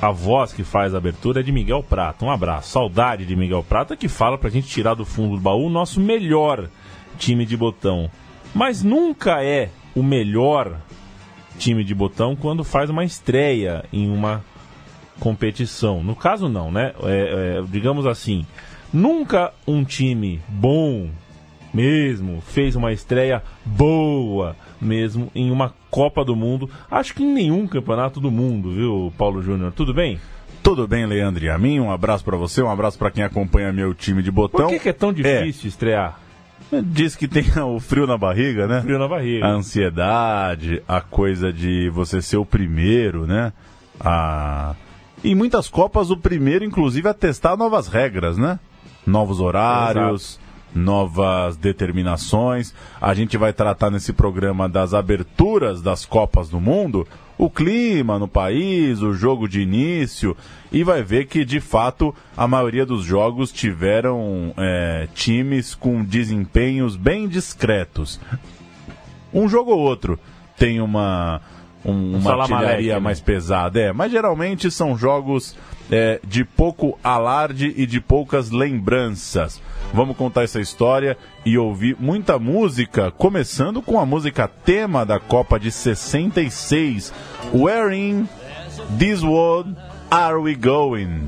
A voz que faz a abertura é de Miguel Prata. Um abraço. Saudade de Miguel Prata que fala pra gente tirar do fundo do baú o nosso melhor time de botão. Mas nunca é o melhor time de botão quando faz uma estreia em uma competição. No caso, não, né? É, é, digamos assim, nunca um time bom mesmo fez uma estreia boa mesmo em uma Copa do Mundo. Acho que em nenhum campeonato do mundo, viu, Paulo Júnior? Tudo bem? Tudo bem, Leandro e a mim. Um abraço para você, um abraço para quem acompanha meu time de botão. Por que, que é tão difícil é. estrear? Diz que tem o frio na barriga, né? Frio na barriga. A ansiedade, a coisa de você ser o primeiro, né? A... Em muitas Copas, o primeiro, inclusive, a testar novas regras, né? Novos horários, novas determinações. A gente vai tratar nesse programa das aberturas das Copas do Mundo, o clima no país, o jogo de início, e vai ver que de fato a maioria dos jogos tiveram é, times com desempenhos bem discretos. Um jogo ou outro tem uma, um, uma artilharia né? mais pesada, é, mas geralmente são jogos é, de pouco alarde e de poucas lembranças. Vamos contar essa história e ouvir muita música, começando com a música tema da Copa de 66, Where in This World Are We Going?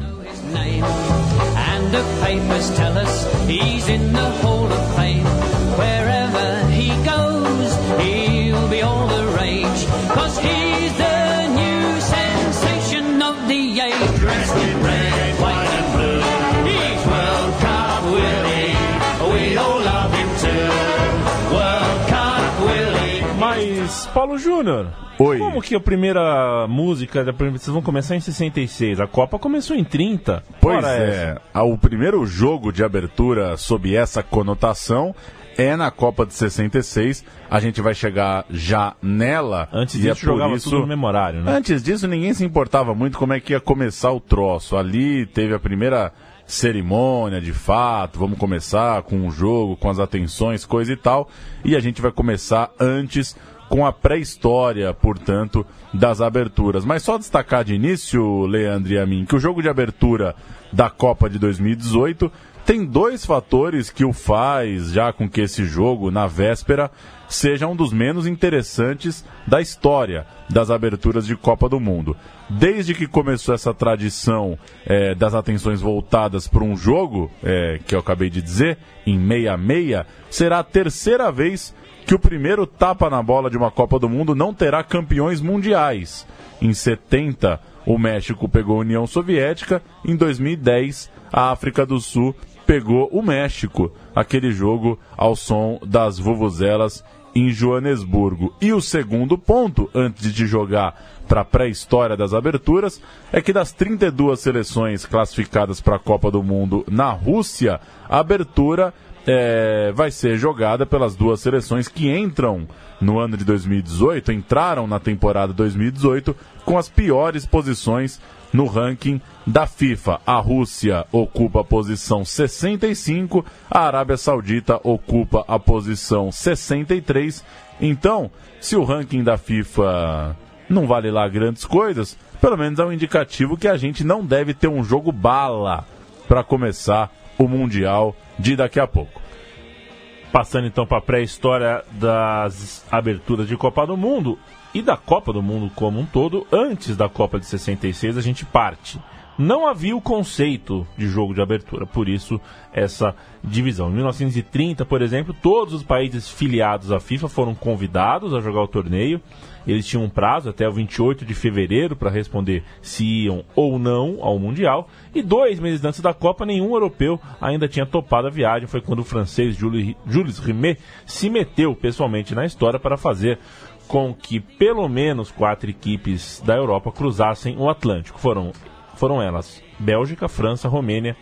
Paulo Júnior, Oi. Como que a primeira música, vocês vão começar em 66, a Copa começou em 30? Pois é, essa. o primeiro jogo de abertura sob essa conotação é na Copa de 66. A gente vai chegar já nela. Antes disso, é jogava isso... tudo no memorário, né? Antes disso, ninguém se importava muito como é que ia começar o troço. Ali teve a primeira cerimônia de fato, vamos começar com o jogo, com as atenções, coisa e tal. E a gente vai começar antes com a pré-história, portanto, das aberturas. Mas só destacar de início, Leandro e a mim, que o jogo de abertura da Copa de 2018 tem dois fatores que o faz já com que esse jogo, na véspera, seja um dos menos interessantes da história das aberturas de Copa do Mundo. Desde que começou essa tradição é, das atenções voltadas para um jogo, é, que eu acabei de dizer, em meia-meia, será a terceira vez que o primeiro tapa na bola de uma Copa do Mundo não terá campeões mundiais. Em 70, o México pegou a União Soviética, em 2010, a África do Sul pegou o México, aquele jogo ao som das vuvuzelas em Joanesburgo. E o segundo ponto, antes de jogar para a pré-história das aberturas, é que das 32 seleções classificadas para a Copa do Mundo na Rússia, a abertura é, vai ser jogada pelas duas seleções que entram no ano de 2018, entraram na temporada 2018 com as piores posições no ranking da FIFA. A Rússia ocupa a posição 65, a Arábia Saudita ocupa a posição 63. Então, se o ranking da FIFA não vale lá grandes coisas, pelo menos é um indicativo que a gente não deve ter um jogo bala para começar o Mundial de daqui a pouco. Passando então para a pré-história das aberturas de Copa do Mundo e da Copa do Mundo como um todo, antes da Copa de 66 a gente parte. Não havia o conceito de jogo de abertura, por isso essa divisão. Em 1930, por exemplo, todos os países filiados à FIFA foram convidados a jogar o torneio. Eles tinham um prazo até o 28 de fevereiro para responder se iam ou não ao Mundial. E dois meses antes da Copa, nenhum europeu ainda tinha topado a viagem. Foi quando o francês Jules Rimet se meteu pessoalmente na história para fazer com que pelo menos quatro equipes da Europa cruzassem o Atlântico. Foram, foram elas Bélgica, França, Romênia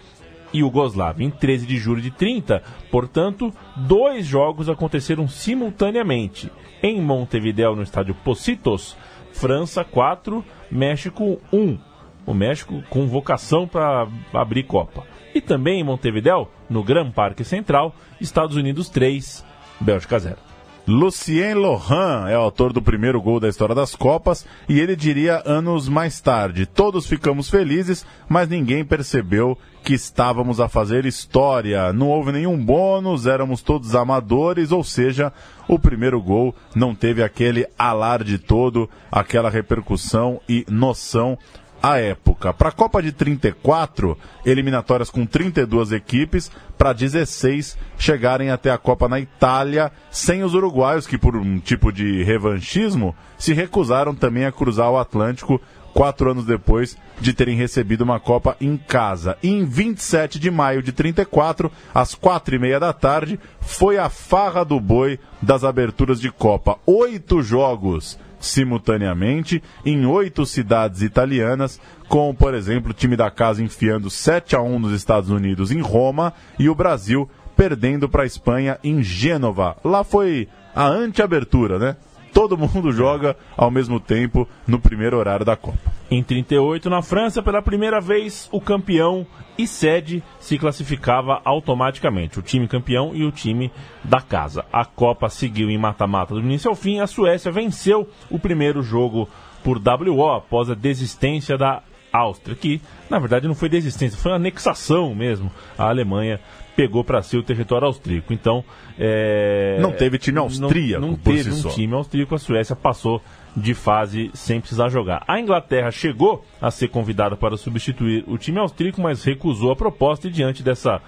Iugoslávia. Em 13 de julho de 30, portanto, dois jogos aconteceram simultaneamente. Em Montevideo, no estádio Pocitos, França 4, México 1. O México com vocação para abrir Copa. E também em Montevideo, no Gran Parque Central, Estados Unidos 3, Bélgica 0. Lucien Lohan é autor do primeiro gol da história das Copas e ele diria anos mais tarde: Todos ficamos felizes, mas ninguém percebeu que estávamos a fazer história. Não houve nenhum bônus, éramos todos amadores, ou seja, o primeiro gol não teve aquele alarde todo, aquela repercussão e noção à época. Para a Copa de 34, eliminatórias com 32 equipes, para 16 chegarem até a Copa na Itália, sem os uruguaios que, por um tipo de revanchismo, se recusaram também a cruzar o Atlântico quatro anos depois de terem recebido uma Copa em casa. E em 27 de maio de 34, às quatro e meia da tarde, foi a farra do boi das aberturas de Copa. Oito jogos simultaneamente em oito cidades italianas, com, por exemplo, o time da casa enfiando 7 a 1 nos Estados Unidos em Roma e o Brasil perdendo para a Espanha em Gênova. Lá foi a anteabertura, né? Todo mundo joga ao mesmo tempo no primeiro horário da Copa. Em 38, na França, pela primeira vez, o campeão e sede se classificava automaticamente, o time campeão e o time da casa. A Copa seguiu em mata-mata do início ao fim. A Suécia venceu o primeiro jogo por WO após a desistência da Áustria, que na verdade não foi desistência, foi anexação mesmo. A Alemanha pegou para si o território austríaco. Então, é... não teve time austríaco. Não, não teve si um time austríaco. A Suécia passou de fase sem precisar jogar. A Inglaterra chegou a ser convidada para substituir o time austríaco, mas recusou a proposta e diante dessa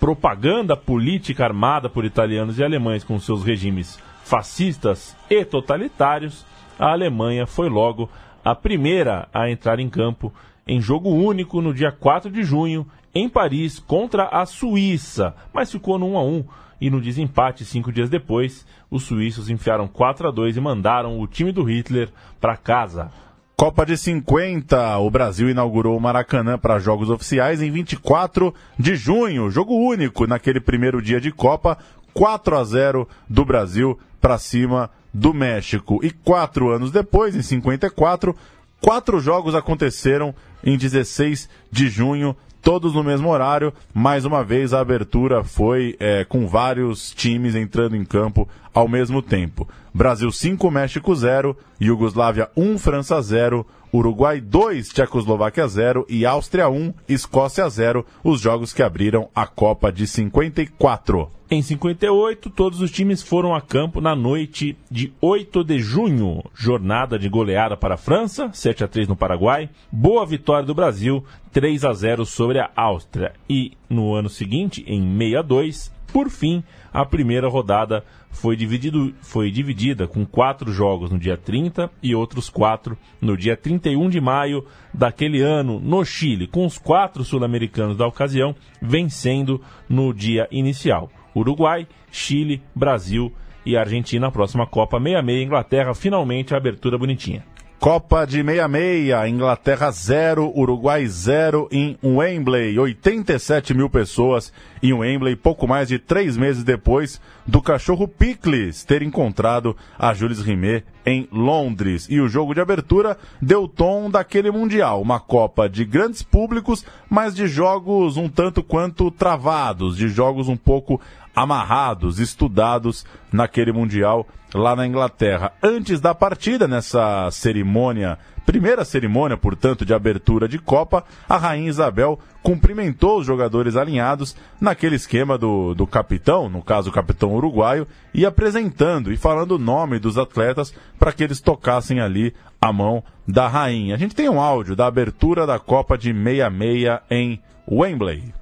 propaganda política armada por italianos e alemães com seus regimes fascistas e totalitários, a Alemanha foi logo a primeira a entrar em campo em jogo único no dia 4 de junho em Paris contra a Suíça, mas ficou no 1 a 1 e no desempate cinco dias depois, os suíços enfiaram 4 a 2 e mandaram o time do Hitler para casa. Copa de 50, o Brasil inaugurou o Maracanã para jogos oficiais em 24 de junho, jogo único naquele primeiro dia de Copa, 4 a 0 do Brasil para cima do México. E quatro anos depois, em 54, quatro jogos aconteceram em 16 de junho todos no mesmo horário. Mais uma vez, a abertura foi é, com vários times entrando em campo ao mesmo tempo. Brasil 5, México 0, Iugoslávia 1, França 0, Uruguai 2, Tchecoslováquia 0 e Áustria 1, Escócia 0, os jogos que abriram a Copa de 54. Em 58, todos os times foram a campo na noite de 8 de junho. Jornada de goleada para a França, 7 a 3 no Paraguai. Boa vitória do Brasil, 3 a 0 sobre a Áustria. E no ano seguinte, em 62, por fim, a primeira rodada foi, dividido, foi dividida com quatro jogos no dia 30 e outros quatro no dia 31 de maio daquele ano no Chile, com os quatro sul-americanos da ocasião vencendo no dia inicial. Uruguai, Chile, Brasil e Argentina. A próxima Copa 66, Inglaterra, finalmente a abertura bonitinha. Copa de 66, Inglaterra 0, Uruguai 0 em Wembley. 87 mil pessoas em Wembley, pouco mais de três meses depois do cachorro Picles ter encontrado a Jules Rimet em Londres. E o jogo de abertura deu tom daquele Mundial, uma Copa de grandes públicos, mas de jogos um tanto quanto travados, de jogos um pouco amarrados, estudados naquele Mundial lá na Inglaterra. Antes da partida, nessa cerimônia, primeira cerimônia, portanto, de abertura de Copa, a Rainha Isabel cumprimentou os jogadores alinhados naquele esquema do, do capitão, no caso o capitão uruguaio, e apresentando e falando o nome dos atletas para que eles tocassem ali a mão da rainha. A gente tem um áudio da abertura da Copa de 66 em Wembley.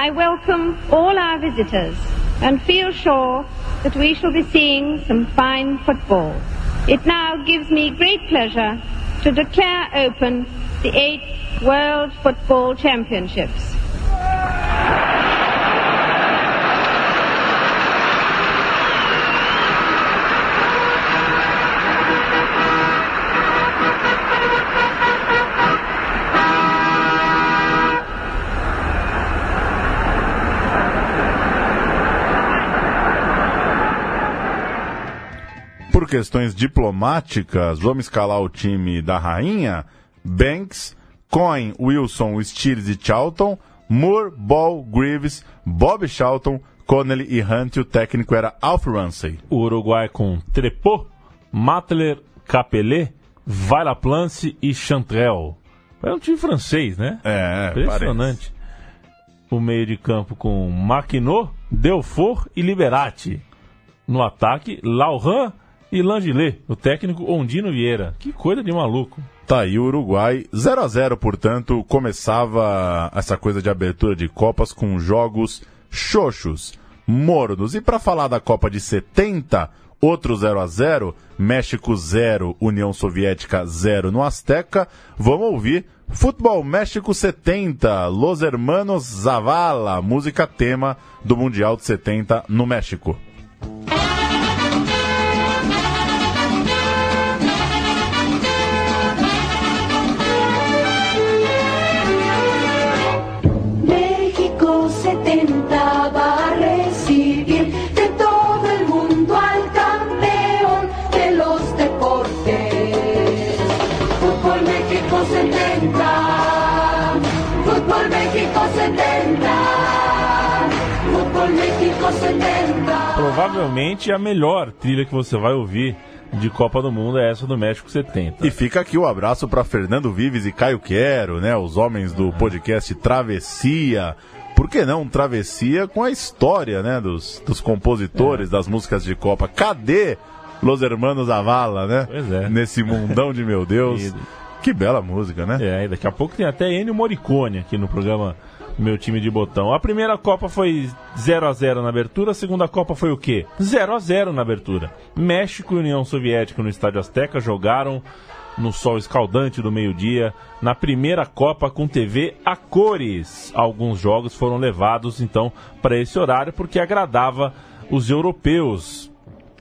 I welcome all our visitors and feel sure that we shall be seeing some fine football. It now gives me great pleasure to declare open the eighth World Football Championships. Por questões diplomáticas, vamos escalar o time da rainha: Banks, Coin, Wilson, Steers e Charlton, Moore, Ball, Greaves, Bob Charlton, Connelly e Hunt. E o técnico era Alf Ramsey. O Uruguai com Trepot, Matler, Capelé, Valaplance e Chantrel. É um time francês, né? É, Impressionante. O meio de campo com Maquinot, Delfort e Liberati. No ataque, Laurent e Langillet. O técnico Ondino Vieira. Que coisa de maluco. Tá aí o Uruguai, 0 a 0 portanto, começava essa coisa de abertura de Copas com jogos xoxos, mornos. E para falar da Copa de 70, outro 0 a 0 México 0, União Soviética 0 no Azteca. Vamos ouvir Futebol México 70, Los Hermanos Zavala, música tema do Mundial de 70 no. México Provavelmente a melhor trilha que você vai ouvir de Copa do Mundo é essa do México 70. E fica aqui o abraço para Fernando Vives e Caio Quero, né? Os homens do podcast Travessia. Por que não Travessia com a história, né? Dos, dos compositores das músicas de Copa. Cadê Los Hermanos Avala, né? Pois é. Nesse mundão de meu Deus. Que bela música, né? É, daqui a pouco tem até Ennio Morricone aqui no programa Meu Time de Botão. A primeira Copa foi 0 a 0 na abertura, a segunda Copa foi o quê? 0 a 0 na abertura. México e União Soviética no Estádio Azteca jogaram no sol escaldante do meio-dia, na primeira Copa com TV a cores. Alguns jogos foram levados então para esse horário porque agradava os europeus.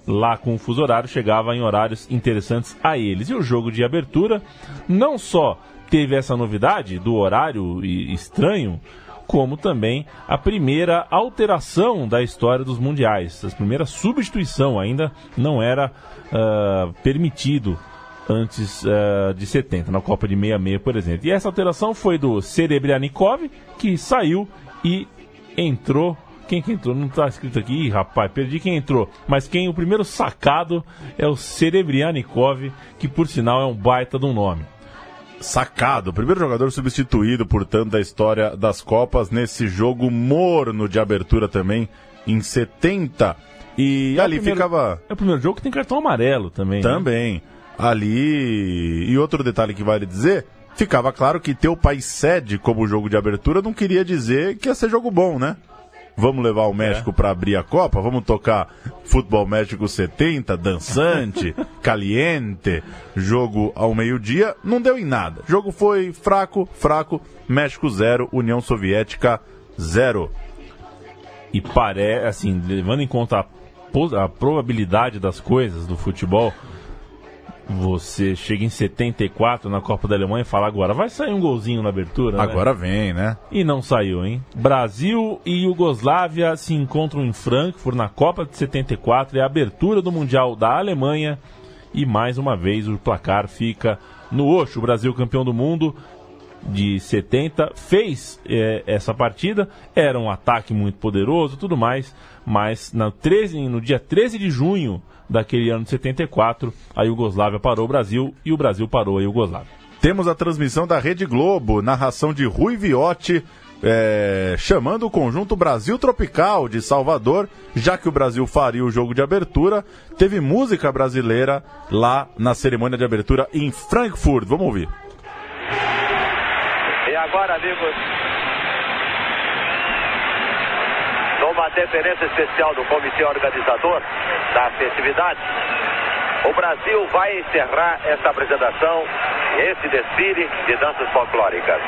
Lá com o fuso horário chegava em horários interessantes a eles. E o jogo de abertura não só teve essa novidade do horário estranho, como também a primeira alteração da história dos mundiais. A primeira substituição ainda não era ah, permitido antes ah, de 70, na Copa de 66, por exemplo. E essa alteração foi do Serebryanikov, que saiu e entrou. Quem que entrou? Não está escrito aqui, Ih, rapaz, perdi quem entrou. Mas quem o primeiro sacado é o Serebryanikov, que por sinal é um baita de um nome. Sacado, o primeiro jogador substituído, portanto, da história das Copas nesse jogo morno de abertura também em 70. E É ali primeiro- ficava É o primeiro jogo que tem cartão amarelo também. né? também. Ali. E outro detalhe que vale dizer: ficava claro que ter o país sede como jogo de abertura não queria dizer que ia ser jogo bom, né? Vamos levar o México pra abrir a Copa? Vamos tocar Futebol México 70, dançante, caliente, jogo ao meio-dia? Não deu em nada. O jogo foi fraco, fraco. México 0, União Soviética 0. E parece, assim, levando em conta a, a probabilidade das coisas do futebol, você chega em 74 na Copa da Alemanha e fala agora, vai sair um golzinho na abertura, né? Agora vem, né? E não saiu, hein? Brasil e Iugoslávia se encontram em Frankfurt na Copa de 74, é a abertura do Mundial da Alemanha e mais uma vez o placar fica no Oxo. O Brasil campeão do mundo de 70 fez eh, essa partida, era um ataque muito poderoso, tudo mais, mas na 13, no dia 13 de junho daquele ano de 74, a Iugoslávia parou o Brasil e o Brasil parou a Iugoslávia. Temos a transmissão da Rede Globo, narração de Rui Viotti, é, chamando o conjunto Brasil Tropical de Salvador, já que o Brasil faria o jogo de abertura. Teve música brasileira lá na cerimônia de abertura em Frankfurt. Vamos ouvir. E agora, amigos, numa deferência especial do comitê organizador da festividade, o Brasil vai encerrar essa apresentação, esse desfile de danças folclóricas.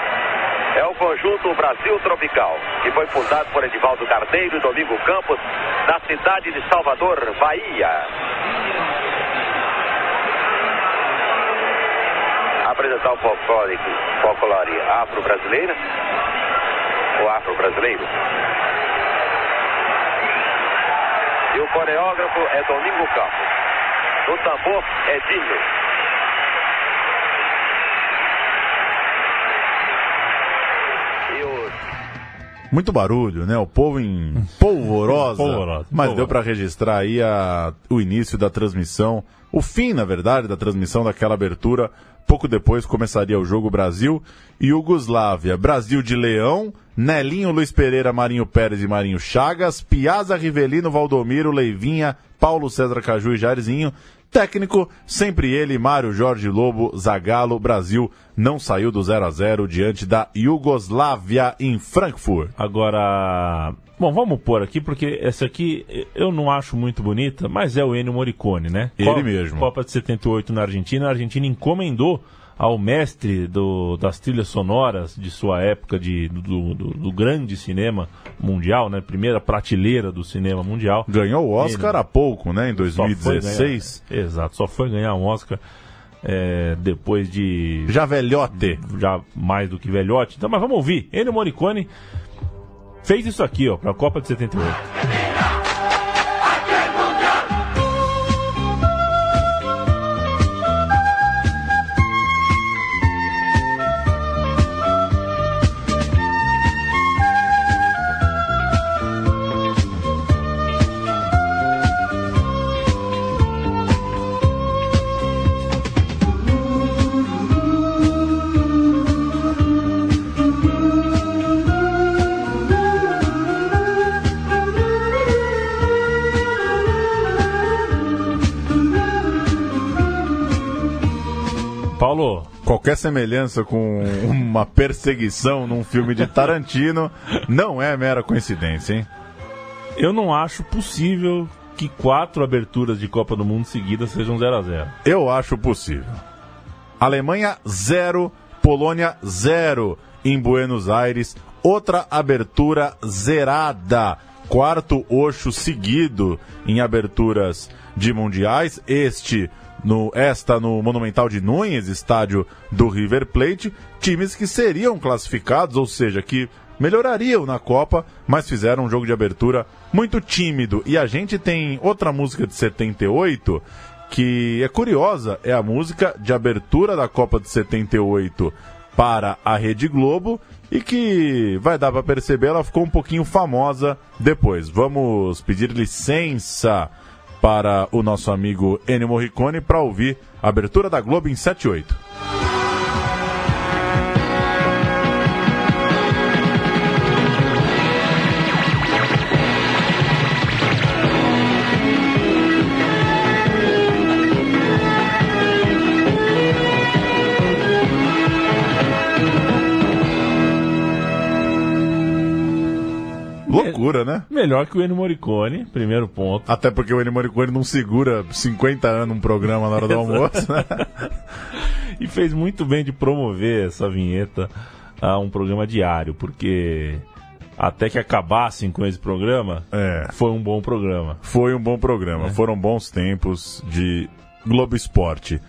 É o conjunto Brasil Tropical, que foi fundado por Edivaldo Carneiro e Domingo Campos, na cidade de Salvador, Bahia. apresentar o folclore, afro-brasileira ou afro-brasileiro. E o coreógrafo é Domingo Campos. No tambor, Edinho. E os Muito barulho, né? O povo em polvorosa. Polvorosa, mas polvorosa. deu para registrar aí a- o início da transmissão, o fim, na verdade, da transmissão daquela abertura. Pouco depois começaria o jogo Brasil e Iugoslávia. Brasil de Leão, Nelinho, Luiz Pereira, Marinho Pérez e Marinho Chagas, Piazza, Rivelino, Valdomiro, Leivinha, Paulo César Caju e Jairzinho. Técnico, sempre ele, Mário Jorge Lobo, Zagallo, Brasil não saiu do 0 a 0 diante da Iugoslávia em Frankfurt. Agora, bom, vamos pôr aqui, porque essa aqui eu não acho muito bonita, mas é o Ennio Morricone, né? Ele Co- mesmo. Copa de 78 na Argentina. A Argentina encomendou ao mestre do- das trilhas sonoras de sua época, de, do, do- do grande cinema mundial, né? Primeira prateleira do cinema mundial. Ganhou o Oscar Ele- há pouco, né? Em Só foi 2016. ganhar- exato, só foi ganhar um Oscar é, depois de Já velhote. já mais do que velhote. Então, mas vamos ouvir. Ennio Morricone fez isso aqui, ó, pra Copa de 78. Paulo, Qualquer semelhança com uma perseguição num filme de Tarantino não é mera coincidência, hein? eu não acho possível que quatro aberturas de Copa do Mundo seguidas sejam 0 a 0 Eu acho possível. Alemanha 0, Polônia 0 em Buenos Aires. Outra abertura zerada. Quarto Oxo seguido em aberturas de mundiais. Este no esta no Monumental de Nunes, estádio do River Plate, times que seriam classificados, ou seja, que melhorariam na Copa, mas fizeram um jogo de abertura muito tímido. E a gente tem outra música de 78 que é curiosa, é a música de abertura da Copa de 78 para a Rede Globo e que vai dar para perceber, ela ficou um pouquinho famosa depois. Vamos pedir licença para o nosso amigo Ennio Morricone para ouvir a abertura da Globo em 78. Loucura, né? Melhor que o Ennio Morricone, primeiro ponto. Até porque o Ennio Morricone não segura 50 anos um programa na hora do almoço, né? E fez muito bem de promover essa vinheta a um programa diário, porque até que acabassem com esse programa, É. foi um bom programa. Foi um bom programa. Foram bons tempos de Globo Esporte.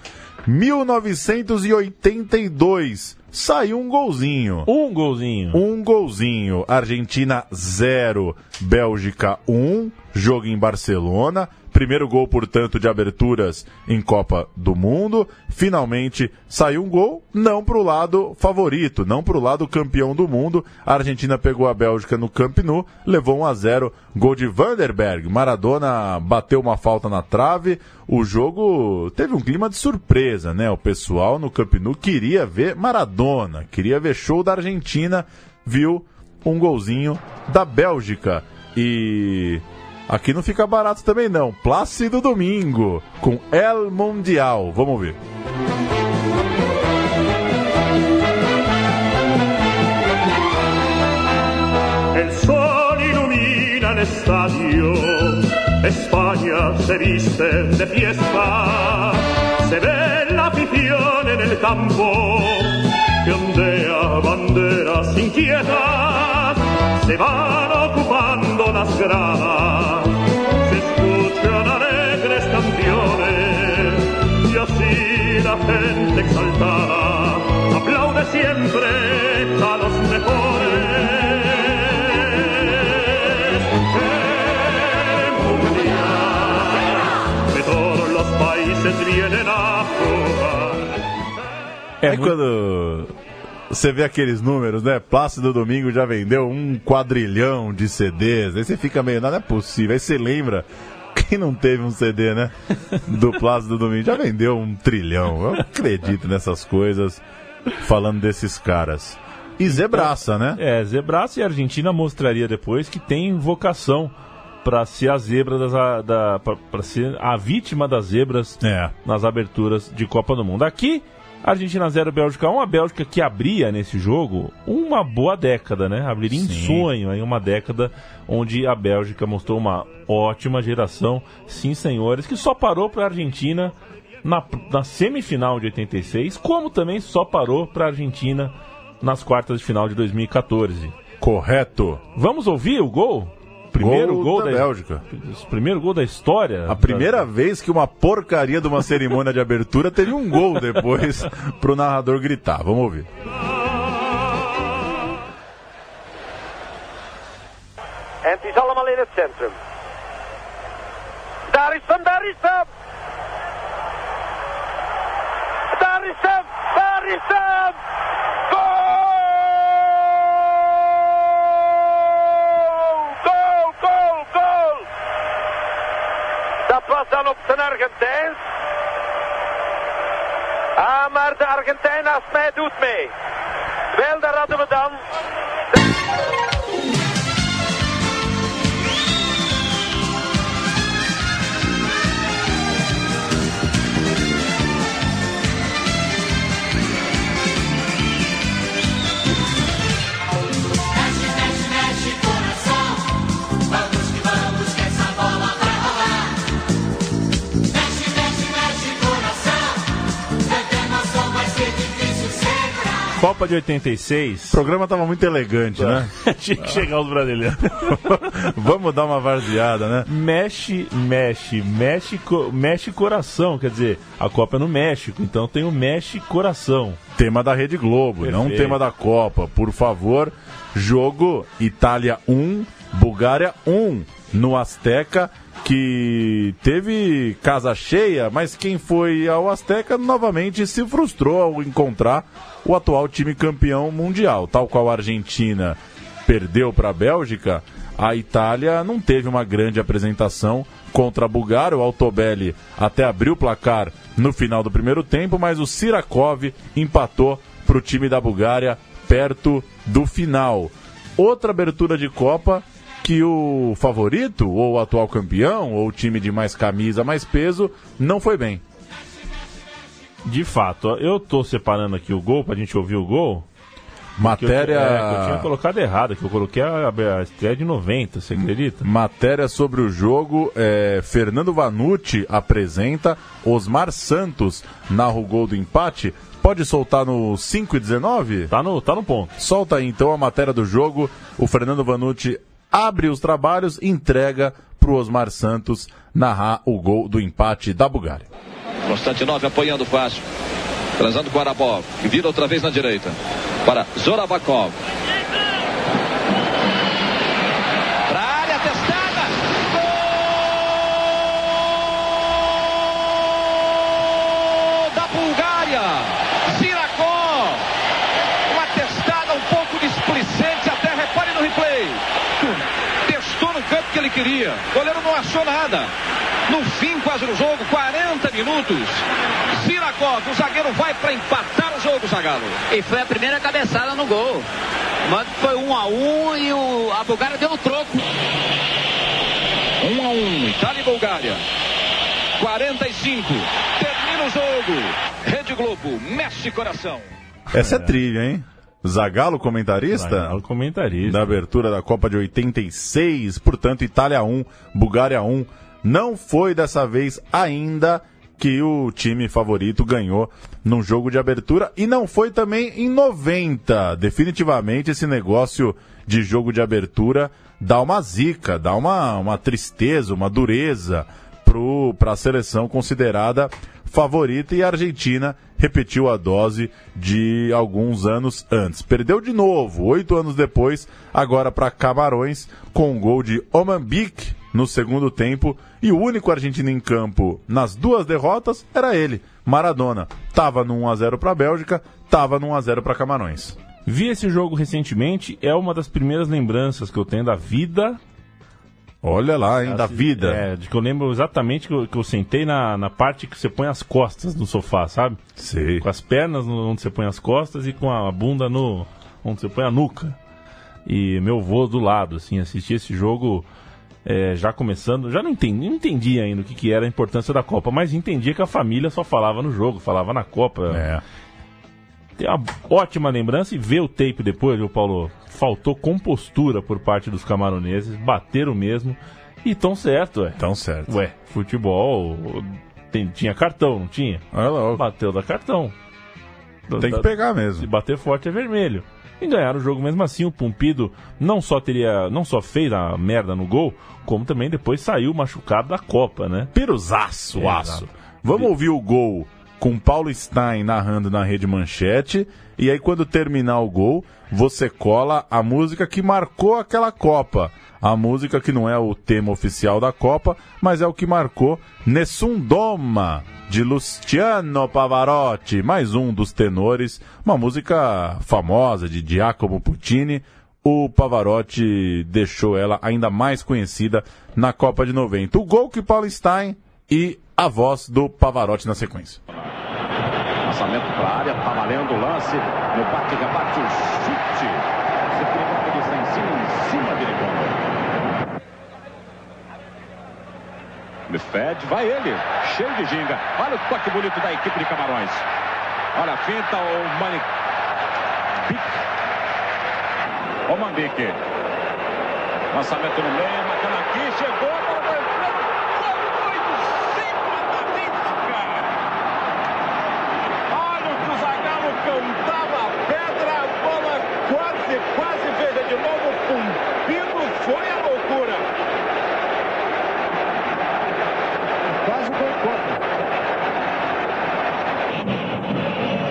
1982 saiu um golzinho. Um golzinho. Um golzinho. Argentina 0, Bélgica 1. Jogo em Barcelona. Primeiro gol, portanto, de aberturas em Copa do Mundo. Finalmente saiu um gol, não para o lado favorito, não para o lado campeão do mundo. A Argentina pegou a Bélgica no Camp Nou, levou 1 a 0 Gol de Vanderberg. Maradona bateu uma falta na trave. O jogo teve um clima de surpresa, né? O pessoal no Camp Nou queria ver Maradona, queria ver show da Argentina. Viu um golzinho da Bélgica. E aqui não fica barato também não. Plácido Domingo com El Mundial. Vamos ver. El sol ilumina el estadio, España se viste de fiesta, se ve campo, que ondea banderas inquietas, se van ocupando las gradas, se escuchan alegres canciones, y así la gente exaltada aplaude siempre a los mejores. É Aí muito- quando você vê aqueles números, né? Plácido Domingo já vendeu um quadrilhão de CDs. Aí você fica meio, não é possível. Aí você lembra, quem não teve um CD, né? Do Plácido Domingo já vendeu um trilhão. Eu acredito nessas coisas, falando desses caras. E zebraça, né? É, Zebraça e a Argentina mostraria depois que tem vocação para ser a zebra das, a- da para ser a vítima das zebras É. nas aberturas de Copa do Mundo. Aqui, Argentina 0, Bélgica 1, a Bélgica que abria nesse jogo uma boa década, né? Abriria em sonho aí uma década onde a Bélgica mostrou uma ótima geração, sim senhores, que só parou para a Argentina na, na semifinal de 86, como também só parou para a Argentina nas quartas de final de 2014. Correto. Vamos ouvir o gol? Primeiro Gol gol, da Bélgica. Primeiro gol da história. A primeira vez que uma porcaria de uma cerimônia de abertura teve um gol depois pro narrador gritar. Vamos ouvir. En het is allemaal in het centrum. Daar is hem, daar is hem! Daar is hem, daar is hem! Dan op zijn Argentijns. Ah, maar de Argentijn naast mij doet mee. Wel, daar hadden we dan Copa de 86. O programa tava muito elegante, né? Tinha que chegar os brasileiros. Vamos dar uma varzeada, né? Mexe, mexe, mexe, co- mexe coração. Quer dizer, a Copa é no México, então tem o mexe coração. Tema da Rede Globo, não Perfeito. tema da Copa. Por favor, jogo Itália 1, Bulgária 1 no Azteca, que teve casa cheia, mas quem foi ao Azteca novamente se frustrou ao encontrar o atual time campeão mundial. Tal qual a Argentina perdeu para a Bélgica, a Itália não teve uma grande apresentação contra a Bulgária. O Altobelli até abriu o placar no final do primeiro tempo, mas o Sirakov empatou para o time da Bulgária perto do final. Outra abertura de Copa que o favorito, ou o atual campeão, ou o time de mais camisa, mais peso, não foi bem. De fato, eu tô separando aqui o gol pra gente ouvir o gol. que eu, Matéria. é, que eu tinha colocado errado, que eu coloquei a, a estreia de 90, você acredita? Matéria sobre o jogo, é, Fernando Vanucci apresenta, Osmar Santos narra o gol do empate. Pode soltar no 5 e 19? Tá no, tá no ponto. Solta aí então a matéria do jogo. O Fernando Vanucci abre os trabalhos, entrega pro Osmar Santos narrar o gol do empate da Bulgária. Konstantinov apoiando fácil. Transando com Arabov, que vira outra vez na direita. Para Zoravakov. Testou no canto que ele queria. O goleiro não achou nada. No fim, quase no jogo, 40 minutos. Zirakov, o zagueiro vai para empatar o jogo, Zagalo. E foi a primeira cabeçada no gol. Mas foi um a um e o, a Bulgária deu o troco. 1 a 1, Itália e Bulgária. 45. Termina o jogo. Rede Globo, mexe coração. Essa é, trilha, hein? Zagalo, comentarista? O comentarista. Da abertura da Copa de 86, portanto, Itália 1, Bulgária 1. Não foi dessa vez ainda que o time favorito ganhou num jogo de abertura e não foi também em 90. Definitivamente esse negócio de jogo de abertura dá uma zica, dá uma, uma tristeza, uma dureza para a seleção considerada favorita e a Argentina repetiu a dose de alguns anos antes. Perdeu de novo, oito anos depois, agora para Camarões, com um gol de Omanbik no segundo tempo. E o único argentino em campo nas duas derrotas era ele, Maradona. Tava no 1x0 para a Bélgica, tava no 1x0 para Camarões. Vi esse jogo recentemente, é uma das primeiras lembranças que eu tenho da vida. Olha lá, hein, da vida. É, de que eu lembro exatamente que eu, que eu sentei na, na parte que você põe as costas no sofá, sabe? Sei. Com as pernas no- onde você põe as costas e com a bunda no onde você põe a nuca. E meu vô do lado, assim, assisti esse jogo é, já começando. Já não entendi, não entendi ainda o que, que era a importância da Copa, mas entendia que a família só falava no jogo, falava na Copa. É. Tem uma ótima lembrança e ver o tape depois, viu, Paulo? Faltou compostura por parte dos camaroneses, bateram mesmo e tão certo, ué. Tão certo. Ué, futebol tem- tinha cartão, não tinha? Olha lá, ó. Bateu da cartão. tem que pegar Se mesmo. bater forte é vermelho. E ganharam o jogo mesmo assim. O Pumpido não só teria, não só fez a merda no gol, como também depois saiu machucado da Copa, né? Piruzaço, É, aço. exato. Vamos ouvir o gol com Paulo Stein narrando na rede manchete. E aí, quando terminar o gol, você cola a música que marcou aquela Copa. A música que não é o tema oficial da Copa, mas é o que marcou Nessun Doma, de Luciano Pavarotti, mais um dos tenores. Uma música famosa de Giacomo Puccini. O Pavarotti deixou ela ainda mais conhecida na Copa de 90. O gol que Paulo Stein e a voz do Pavarotti na sequência. Lançamento para a área, tá valendo o lance. No bate-rebate, o chute. Cipriano de Sansino em cima de Ricondo. Me fede, vai ele, cheio de ginga. Olha o toque bonito da equipe de Camarões. Olha a finta, o Mani... O Mambique. Lançamento no meio, marcando aqui, chegou, a bola vai entrando. Foi em cima da risca. Olha o que o Zagallo cantava a pedra, a bola quase, quase veja de novo, Pumpido foi a loucura. Quase gol contra.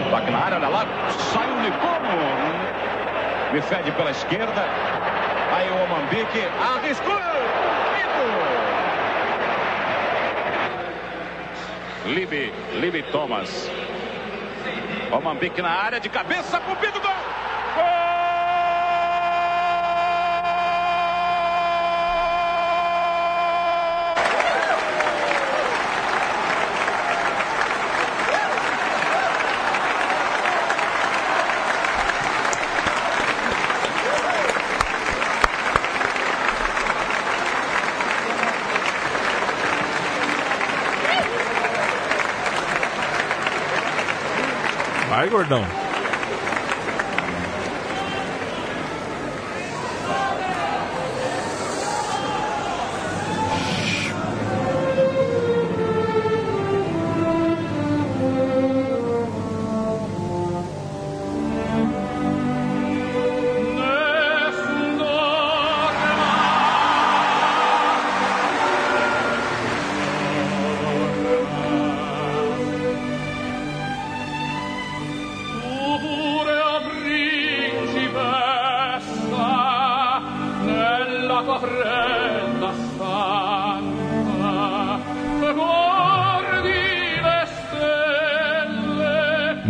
Toque na área, olha lá, sai o Nicomo. Me fede pela esquerda. Aí o Omambique arriscou. Libe, Libe Thomas. Omambique na área, de cabeça, Pumpido, gol!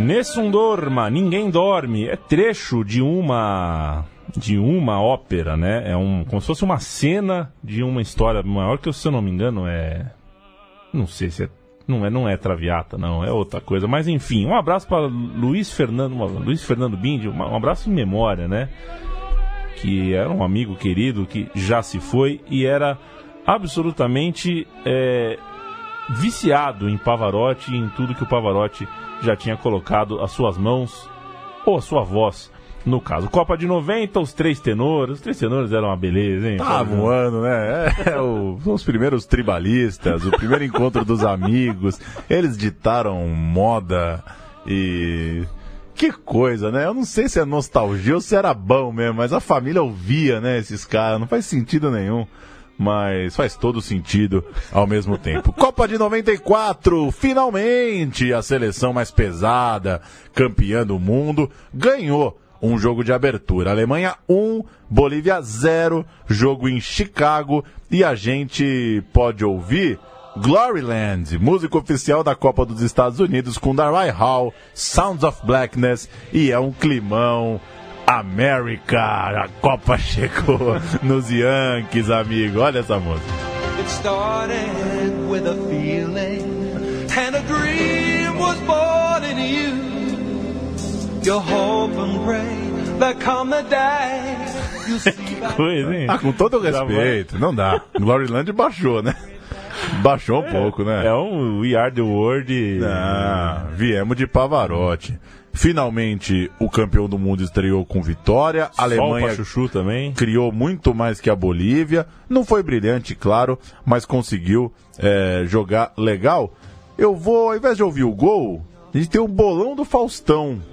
Nessum Dorma, Ninguém Dorme, é trecho de uma de uma ópera, né? É um como se fosse uma cena de uma história maior que, se eu não me engano, é não sei se é não é não é Traviata, não, é outra coisa, mas enfim, um abraço para Luiz Fernando, Luiz Fernando Bindi, um um abraço em memória, né? Que era um amigo querido que já se foi e era absolutamente é, viciado em Pavarotti e em tudo que o Pavarotti já tinha colocado as suas mãos ou a sua voz. No caso, Copa de 90, os três tenores. Os três tenores eram uma beleza, hein? Tá voando, né? É, o- são os primeiros tribalistas, o primeiro encontro dos amigos. Eles ditaram moda e. Que coisa, né? Eu não sei se é nostalgia ou se era bom mesmo, mas a família ouvia, né, esses caras. Não faz sentido nenhum. Mas faz todo sentido ao mesmo tempo. Copa de 94, finalmente a seleção mais pesada, campeã do mundo, ganhou um jogo de abertura. Alemanha 1, Bolívia 0, jogo em Chicago. E a gente pode ouvir Gloryland, música oficial da Copa dos Estados Unidos com Darai Hall, Sounds of Blackness e é um climão. América, a Copa chegou nos Yankees, amigo. Olha essa música. It started with a feeling, and a dream was born in you. You hope and pray that come the day that Coisa, hein? Ah, com todo o respeito, não dá. Gloryland baixou, né? Baixou um pouco, né? É um We Are the World. Ah, viemos de Pavarotti. Finalmente, o campeão do mundo estreou com vitória. A Alemanha chuchu também. criou muito mais que a Bolívia. Não foi brilhante, claro, mas conseguiu é, jogar legal. Eu vou, ao invés de ouvir o gol, a gente tem o bolão do Faustão,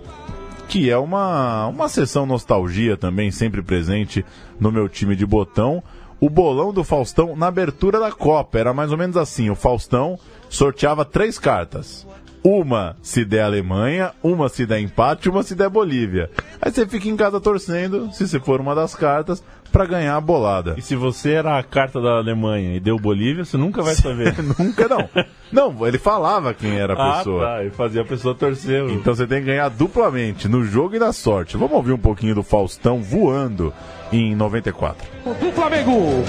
que é uma, uma sessão nostalgia também, sempre presente no meu time de botão. O bolão do Faustão na abertura da Copa era mais ou menos assim: o Faustão sorteava três cartas. Uma se der Alemanha, uma se der empate, uma se der Bolívia. Aí você fica em casa torcendo, se você for uma das cartas, pra ganhar a bolada. E se você era a carta da Alemanha e deu Bolívia, você nunca vai saber. Nunca não. Não, ele falava quem era a ah, pessoa. tá. E fazia a pessoa torcer. Então você tem que ganhar duplamente, no jogo e na sorte. Vamos ouvir um pouquinho do Faustão voando em 94. do Flamengo.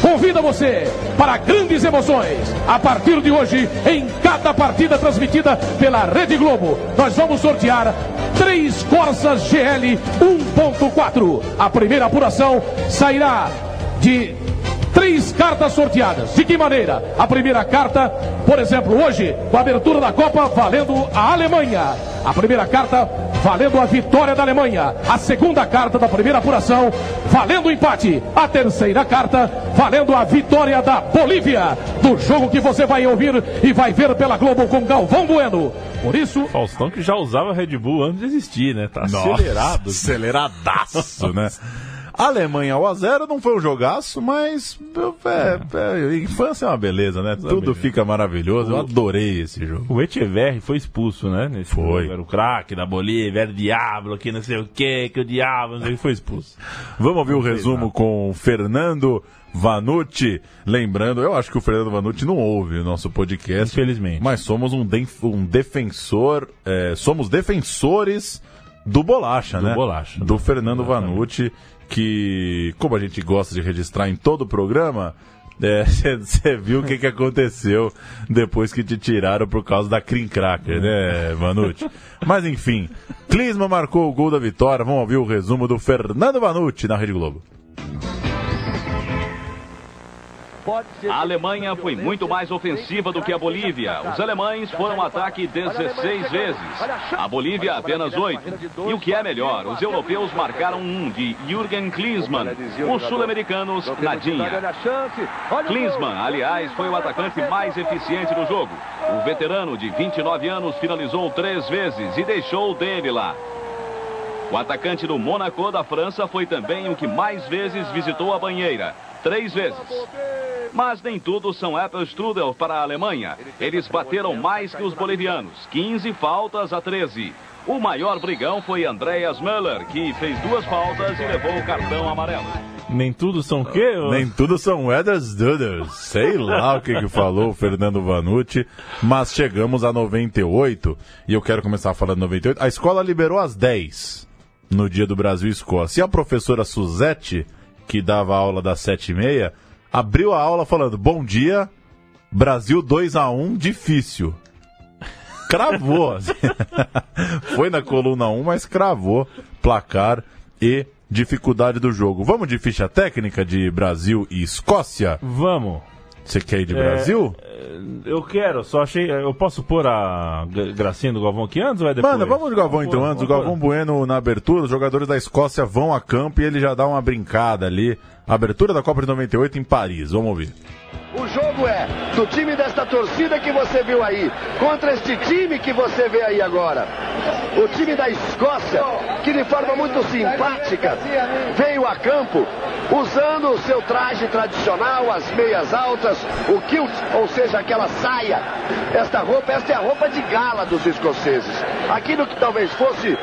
Convida você para grandes emoções. A partir de hoje, em cada partida transmitida pela Rede Globo, nós vamos sortear três Corsas GL 1.4. A primeira apuração sairá de três cartas sorteadas. De que maneira? A primeira carta, por exemplo, hoje, com a abertura da Copa, valendo a Alemanha. A primeira carta, valendo a vitória da Alemanha. A segunda carta da primeira apuração, valendo o empate. A terceira carta, valendo a vitória da Bolívia. Do jogo que você vai ouvir e vai ver pela Globo com Galvão Bueno. Por isso, Faustão que já usava Red Bull antes de existir, né? Tá acelerado. Aceleradaço, né? Alemanha 1x0 não foi um jogaço, mas é, é, infância é uma beleza, né? Tudo fica maravilhoso. Eu adorei esse jogo. O Echeverri foi expulso, né? Nesse Foi. jogo. Era o craque da Bolívia, era o diabo, que não sei o que, que o diabo, que, foi expulso. Vamos ouvir o resumo com o Fernando Vanucci. Lembrando, eu acho que o Fernando Vanucci não ouve o nosso podcast. Infelizmente. Mas somos um, um defensor, é, somos defensores do Bolacha, Do né? Bolacha. Do Fernando Vanucci, que, como a gente gosta de registrar em todo o programa, você viu o que, que aconteceu depois que te tiraram por causa da Cream Cracker, né, Vanucci? Mas enfim, Clisma marcou o gol da vitória. Vamos ouvir o resumo do Fernando Vanucci na Rede Globo. A Alemanha foi muito mais ofensiva do que a Bolívia. Os alemães foram ao ataque 16 vezes. A Bolívia apenas 8. E o que é melhor, os europeus marcaram um de Jürgen Klinsmann. Os sul-americanos, nadinha. Klinsmann, aliás, foi o atacante mais eficiente do jogo. O veterano de 29 anos finalizou três vezes e deixou o dele lá. O atacante do Monaco da França foi também o que mais vezes visitou a banheira. Três vezes. Mas nem tudo são Apple Strudel para a Alemanha. Eles bateram mais que os bolivianos. 15 faltas a 13. O maior brigão foi Andreas Müller, que fez duas faltas e levou o cartão amarelo. Nem tudo são o quê? ô? Nem tudo são Weathers Doodles. Sei lá o que, que falou o Fernando Vanucci. Mas chegamos a 98. E eu quero começar falando 98. A escola liberou às 10 no dia do Brasil e Escócia. E a professora Suzette, que dava aula das 7 e meia, abriu a aula falando: Bom dia, Brasil 2 a 1 difícil. Cravou. Foi na coluna 1, mas cravou placar e dificuldade do jogo. Vamos de ficha técnica de Brasil e Escócia? Vamos. Você quer ir de É, Brasil? Eu quero, só achei. Eu posso pôr a gra- gracinha do Galvão aqui antes ou vai depois? Manda, vamos de Galvão então antes. O. Galvão Bueno na abertura, os jogadores da Escócia vão a campo e ele já dá uma brincada ali. Abertura da Copa de 98 em Paris. Vamos ouvir. O jogo é do time desta torcida que você viu aí, contra este time que você vê aí agora. O time da Escócia, que de forma muito simpática veio a campo usando o seu traje tradicional, as meias altas, o kilt, ou seja, aquela saia. Esta roupa, esta é a roupa de gala dos escoceses. Aquilo que talvez fosse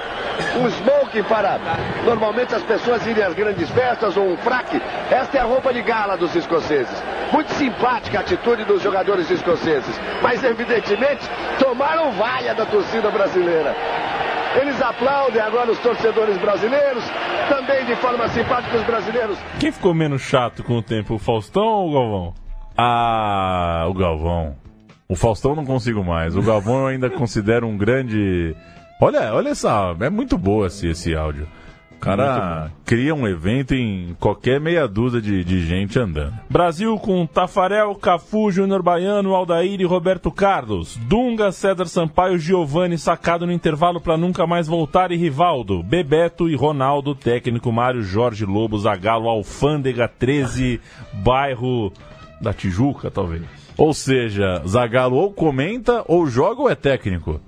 um smoking para normalmente as pessoas irem às grandes festas ou um fraque, esta é a roupa de gala dos escoceses. Muito simpática a atitude dos jogadores escoceses, mas evidentemente tomaram valha da torcida brasileira. Eles aplaudem agora os torcedores brasileiros, também de forma simpática os brasileiros. Quem ficou menos chato com o tempo, o Faustão ou o Galvão? Ah, o Galvão. O Faustão não consigo mais. O Galvão eu ainda considero um grande. Olha, olha essa. É muito boa esse, esse áudio. Cara cria um evento em qualquer meia dúzia de, de gente andando. Brasil com Tafarel, Cafu, Júnior Baiano, Aldair e Roberto Carlos. Dunga, César Sampaio, Giovanni sacado no intervalo para nunca mais voltar e Rivaldo. Bebeto e Ronaldo, técnico Mário Jorge Lobo, Zagalo, Alfândega 13, bairro da Tijuca, talvez. Ou seja, Zagallo ou comenta, ou joga ou é técnico.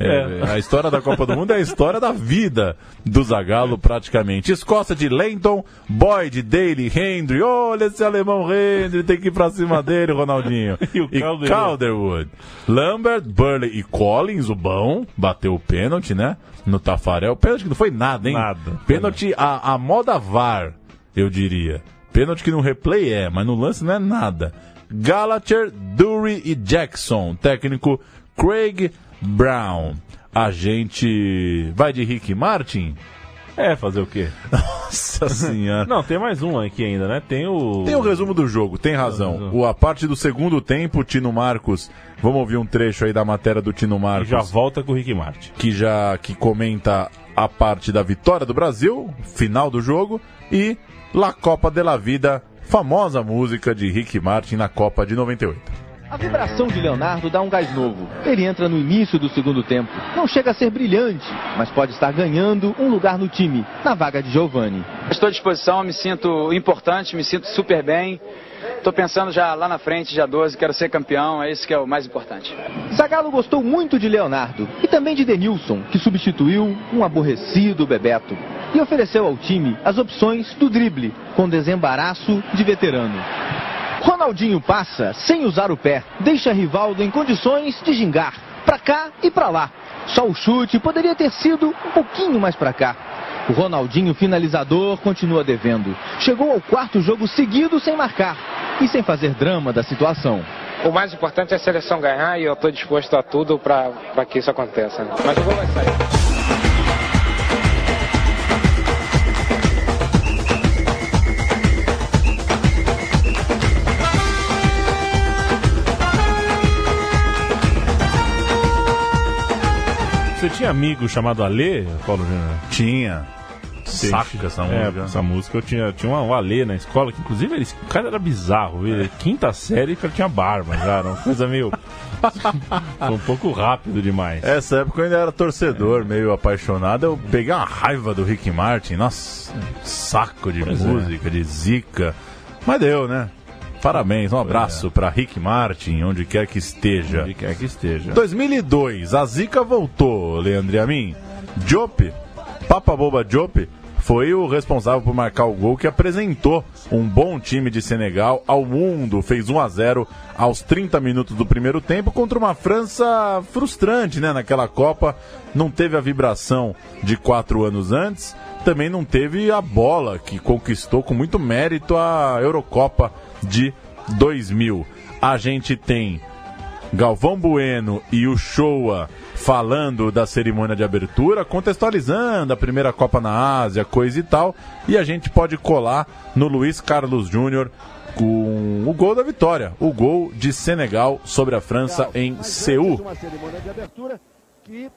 É, A história da Copa do Mundo é a história da vida do Zagallo, praticamente. Escócia de Leighton, Boyd, Daly, Hendry. Olha esse alemão Hendry, tem que ir pra cima dele, Ronaldinho. E o Calderwood. Calderwood. Lambert, Burley e Collins, o bom, bateu o pênalti, né? No Tafarel. Pênalti que não foi nada, hein? Nada. Pênalti a, a moda VAR, eu diria. Pênalti que no replay é, mas no lance não é nada. Gallagher, Dury e Jackson. Técnico Craig Brown. A gente vai de Rick Martin? É, fazer o quê? Nossa senhora. Não, tem mais um aqui ainda, né? Tem o. Tem o resumo do jogo, tem razão. O, a parte do segundo tempo, Tino Marcos. Vamos ouvir um trecho aí da matéria do Tino Marcos. Já volta com o Rick Martin. Que já que comenta a parte da vitória do Brasil, final do jogo, e La Copa de la Vida, famosa música de Rick Martin na Copa de 98. A vibração de Leonardo dá um gás novo. Ele entra no início do segundo tempo. Não chega a ser brilhante, mas pode estar ganhando um lugar no time, na vaga de Giovani. Estou à disposição, me sinto importante, me sinto super bem. Estou pensando já lá na frente, dia 12, quero ser campeão, é isso que é o mais importante. Zagallo gostou muito de Leonardo e também de Denilson, que substituiu um aborrecido Bebeto. E ofereceu ao time as opções do drible, com desembaraço de veterano. Ronaldinho passa sem usar o pé, deixa Rivaldo em condições de gingar, pra cá e pra lá. Só o chute poderia ter sido um pouquinho mais pra cá. O Ronaldinho finalizador continua devendo. Chegou ao quarto jogo seguido sem marcar e sem fazer drama da situação. O mais importante é a seleção ganhar e eu estou disposto a tudo para que isso aconteça. Mas o gol vai sair. Tinha amigo chamado Ale, Paulo Júnior? Tinha. Saca essa música. É, essa música eu tinha, tinha um Ale na escola, que inclusive ele, o cara era bizarro. Ele, quinta série, o cara tinha barba era uma coisa meio. Foi um pouco rápido demais. Essa época eu ainda era torcedor, meio apaixonado. Eu peguei uma raiva do Rick Martin. Nossa, um saco de Pois é. música, de zica. Mas deu, né? Parabéns, um abraço pra Rick Martin, onde quer que esteja. Onde quer que esteja. 2002, a zica voltou, Leandro e a mim. Diop, Papa Boba Diop, foi o responsável por marcar o gol que apresentou um bom time de Senegal ao mundo. Fez 1 a 0 aos 30 minutos do primeiro tempo contra uma França frustrante, né? Naquela Copa, não teve a vibração de quatro anos antes, também não teve a bola que conquistou com muito mérito a Eurocopa de 2000. A gente tem Galvão Bueno e o Showa falando da cerimônia de abertura, contextualizando a primeira Copa na Ásia, coisa e tal. E a gente pode colar no Luiz Carlos Júnior com o gol da vitória, o gol de Senegal sobre a França em Seul. Uma cerimônia de abertura que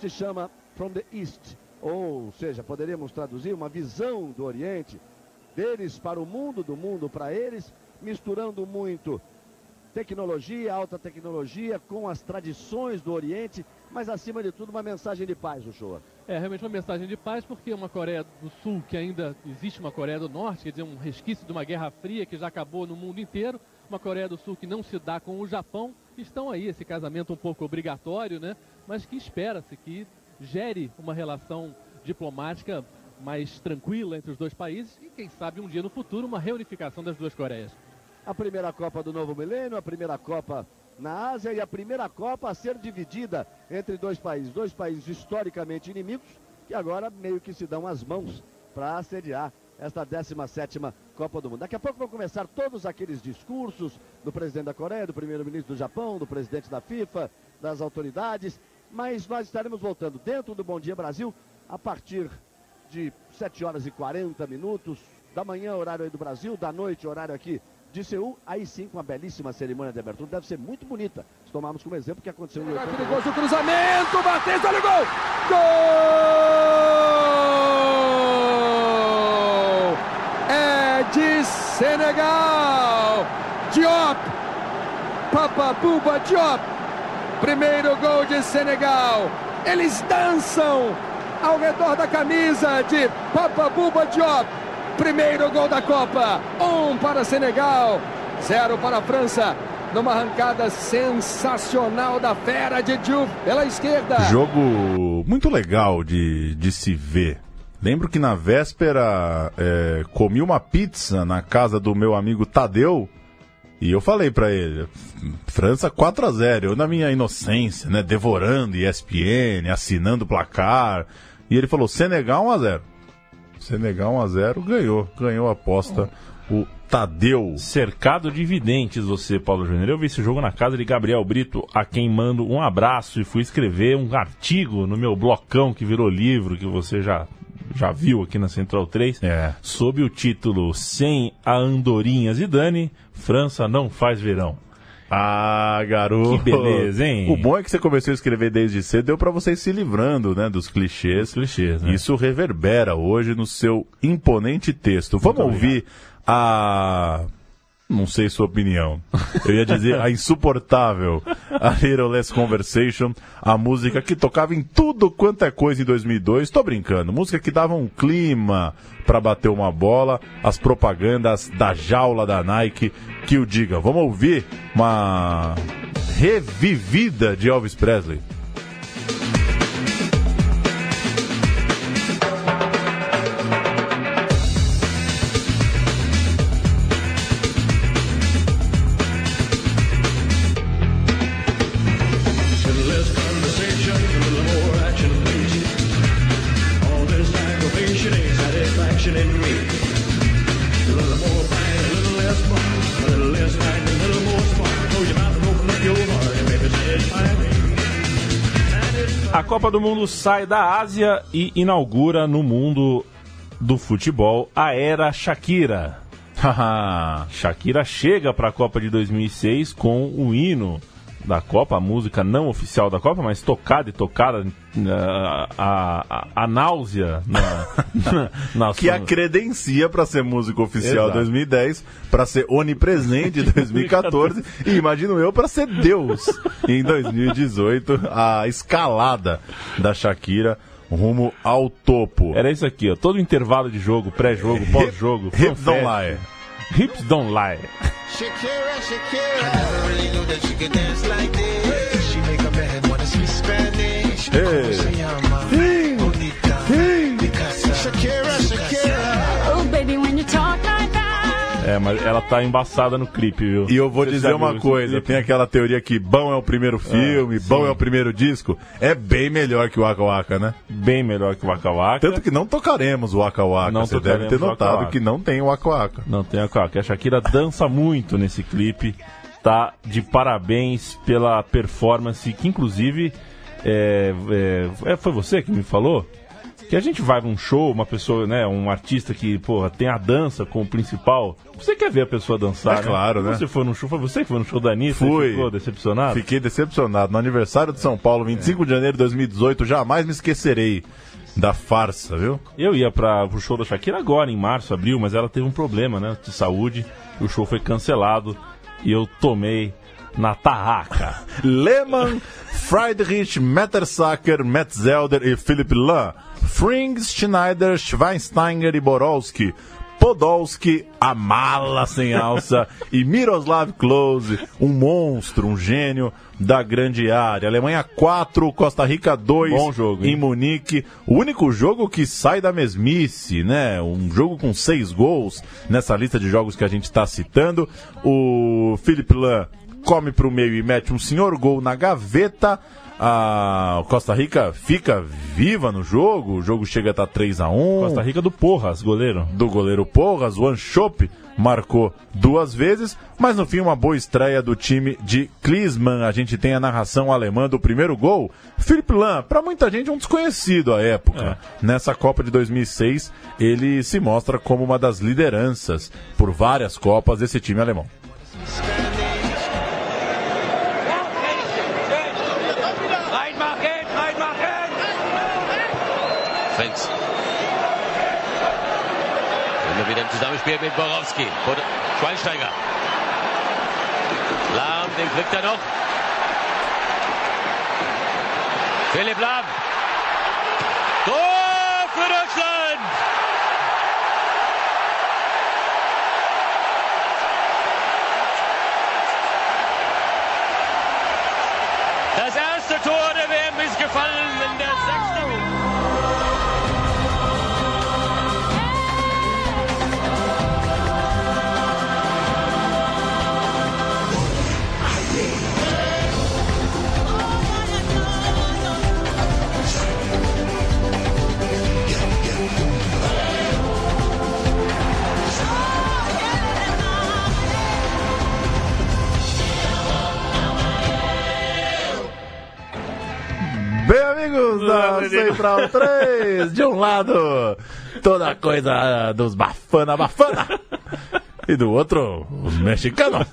se chama From the East, ou seja, poderíamos traduzir uma visão do Oriente, deles para o mundo, do mundo para eles, misturando muito tecnologia, alta tecnologia, com as tradições do Oriente, mas acima de tudo uma mensagem de paz, show. É realmente uma mensagem de paz, porque uma Coreia do Sul, que ainda existe uma Coreia do Norte, quer dizer, um resquício de uma Guerra Fria que já acabou no mundo inteiro, uma Coreia do Sul que não se dá com o Japão, estão aí, esse casamento um pouco obrigatório, né? Mas que espera-se que gere uma relação diplomática mais tranquila entre os dois países e, quem sabe, um dia no futuro, uma reunificação das duas Coreias. A primeira Copa do novo milênio, a primeira Copa na Ásia e a primeira Copa a ser dividida entre dois países, dois países historicamente inimigos, que agora meio que se dão as mãos para assediar esta 17ª Copa do Mundo. Daqui a pouco vão começar todos aqueles discursos do presidente da Coreia, do primeiro-ministro do Japão, do presidente da FIFA, das autoridades, mas nós estaremos voltando dentro do Bom Dia Brasil a partir de 7 horas e 40 minutos da manhã, horário aí do Brasil, da noite, horário aqui de Seul, aí sim com uma belíssima cerimônia de abertura, deve ser muito bonita. Se tomarmos como exemplo o que aconteceu em 88. Perigoso o cruzamento, Batista, olha o gol! Gol! É de Senegal! Diop! Papa Buba Diop! Primeiro gol de Senegal! Eles dançam ao redor da camisa de Papa Buba Diop! Primeiro gol da Copa! Um para Senegal, zero para a França numa arrancada sensacional da fera de Diouf pela esquerda. Jogo muito legal de, de se ver. Lembro que na véspera é, comi uma pizza na casa do meu amigo Tadeu e eu falei pra ele, França 4 a 0 eu na minha inocência, né, devorando ESPN, assinando placar, e ele falou Senegal 1 a 0 Senegal 1 a 0 ganhou, ganhou a aposta o Tadeu. Cercado de videntes você, Paulo Júnior. Eu vi esse jogo na casa de Gabriel Brito, a quem mando um abraço e fui escrever um artigo no meu blocão que virou livro, que você já, já viu aqui na Central 3, é. sob o título Sem a Andorinha Zidane, França não faz verão. Ah, garoto. Que beleza, hein? O bom é que você começou a escrever desde cedo, deu pra vocês se livrando, né, dos clichês. Os clichês, né? Isso reverbera hoje no seu imponente texto. Vamos Muito ouvir a não sei sua opinião. Eu ia dizer a insuportável A Little Less Conversation, a música que tocava em tudo quanto é coisa em 2002. Tô brincando, música que dava um clima para bater uma bola, as propagandas da jaula da Nike que o diga. Vamos ouvir uma revivida de Elvis Presley. Copa do Mundo sai da Ásia e inaugura no mundo do futebol a era Shakira. Shakira chega para a Copa de 2006 com o hino da Copa, a música não oficial da Copa, mas tocada e tocada uh, a, a, a náusea na, na, na que a credencia para ser música oficial Exato. 2010, para ser onipresente em 2014 e imagino eu para ser Deus em 2018, a escalada da Shakira rumo ao topo. Era isso aqui, ó, todo intervalo de jogo, pré-jogo, pós-jogo, Hips don't lie. Hips don't lie. Shakira, Shakira. I never really knew that she could dance like this. She make a man wanna speak Spanish. Hey. É, mas ela tá embaçada no clipe, viu? E eu vou Você dizer uma coisa, tem aquela teoria que bom é o primeiro filme, bom sim. é o primeiro disco, é bem melhor que o Waka Waka, né? Bem melhor que o Waka Waka. Tanto que não tocaremos o Waka Waka, Não você deve ter o Waka notado Waka. que não tem o Waka Waka. Não tem a Waka Waka. A Shakira dança muito nesse clipe. Tá de parabéns pela performance, que inclusive é, é, é, foi você que me falou que a gente vai num show, uma pessoa, né, um artista que, porra, tem a dança como principal. Você quer ver a pessoa dançar, É claro, né? Você foi no show, foi você que foi no show da Anitta? Fui. Ficou decepcionado? Fiquei decepcionado. No aniversário de São Paulo, 25 de janeiro de 2018, jamais me esquecerei da farsa, viu? Eu ia para o show da Shakira agora, em março, abril, mas ela teve um problema, né, de saúde. O show foi cancelado e eu tomei na tarraca. Lehmann, Friedrich, Mettersacker, Metzelder e Philipp Lahm. Frings, Schneider, Schweinsteiger e Borowski. Podolski, a mala sem alça, e Miroslav Klose, um monstro, um gênio da grande área. Alemanha 4, Costa Rica 2 Bom jogo, hein? em Munique. O único jogo que sai da mesmice, né? Um jogo com seis gols nessa lista de jogos que a gente está citando. O Philipp Lahm come pro meio e mete um senhor gol na gaveta. A Costa Rica fica viva no jogo, o jogo chega a estar 3 a 1 Costa Rica do Porras, goleiro. Do goleiro Porras, o Anchope marcou duas vezes, mas no fim uma boa estreia do time de Klinsmann. A gente tem a narração alemã do primeiro gol. Felipe Lan, para muita gente um desconhecido à época. Nessa Copa de 2006, ele se mostra como uma das lideranças por várias Copas desse time alemão. Zusammenspiel mit Borowski. Oder Schweinsteiger. Lahm, den kriegt er noch. Philipp Lahm. Tor für Deutschland! Das erste Tor der WM ist gefallen da Central 3, de um lado, toda a coisa dos bafana bafana, e do outro, os mexicanos.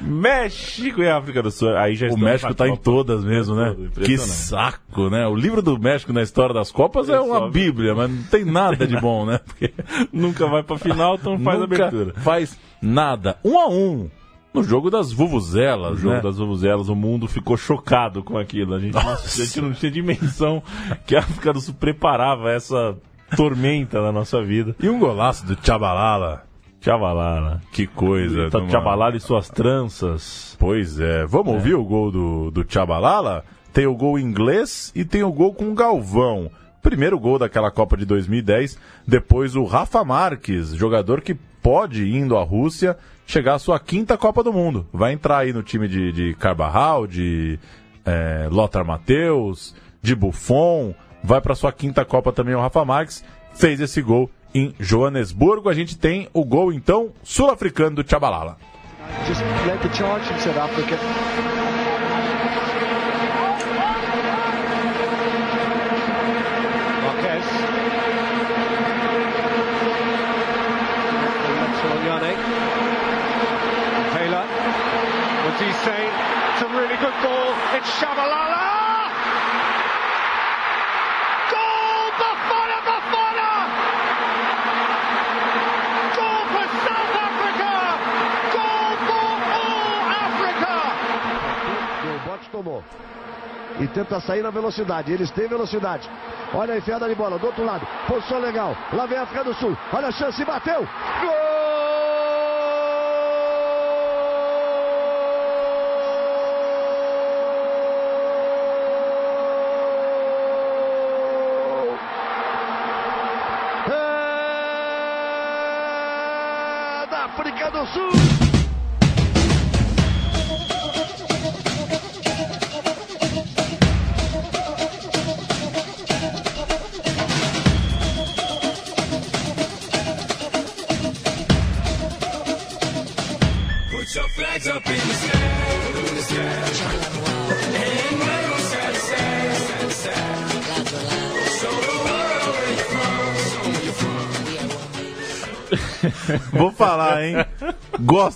México e África do Sul. Aí já O México tá em todas mesmo, né? Que saco, né? O livro do México na história das Copas é uma bíblia, mas não tem nada de bom, né? Porque Nunca vai pra final, então faz nunca abertura. faz nada. Um a um. No jogo das vuvuzelas, O jogo né? das vuvuzelas, o mundo ficou chocado com aquilo. A gente, não, a gente não tinha dimensão que a África do Sul preparava essa tormenta na nossa vida. E um golaço do Tchabalala. Tchabalala. Que coisa. Tá numa- Tchabalala e suas tranças. Pois é. Vamos ouvir o gol do, do Tchabalala? Tem o gol inglês e tem o gol com o Galvão. Primeiro gol daquela Copa de 2010. Depois o Rafa Marques, jogador que pode, indo à Rússia, chegar à sua quinta Copa do Mundo. Vai entrar aí no time de, de Carvajal, de é, Lothar Matheus, de Buffon. Vai para sua quinta Copa também o Rafa Marques. Fez esse gol em Joanesburgo. A gente tem o gol, então, sul-africano do Tchabalala. Just led the charge in South Africa. Good ball. It's Shabalala! Goal! Goal! Goal bote tomou. E tenta sair na velocidade. Eles têm velocidade. Olha a enfiada de bola do outro lado. Posição legal. Lá vem a África do Sul. Olha a chance. Bateu. É África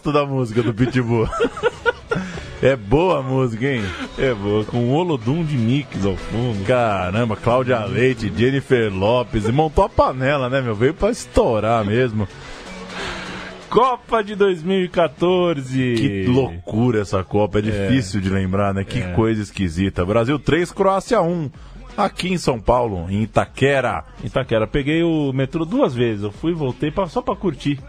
Gosto da música do Pitbull. É boa a música, hein? É boa, com o Olodum de Mix ao fundo. Caramba, Cláudia Leite, Jennifer Lopes, e montou a panela, né, meu? Veio pra estourar mesmo. Copa de 2014. Que loucura essa Copa, é difícil de lembrar, né? Que É. coisa esquisita. Brasil 3, Croácia 1. Aqui em São Paulo, em Itaquera. Itaquera, peguei o metrô duas vezes. Eu fui e voltei pra, só pra curtir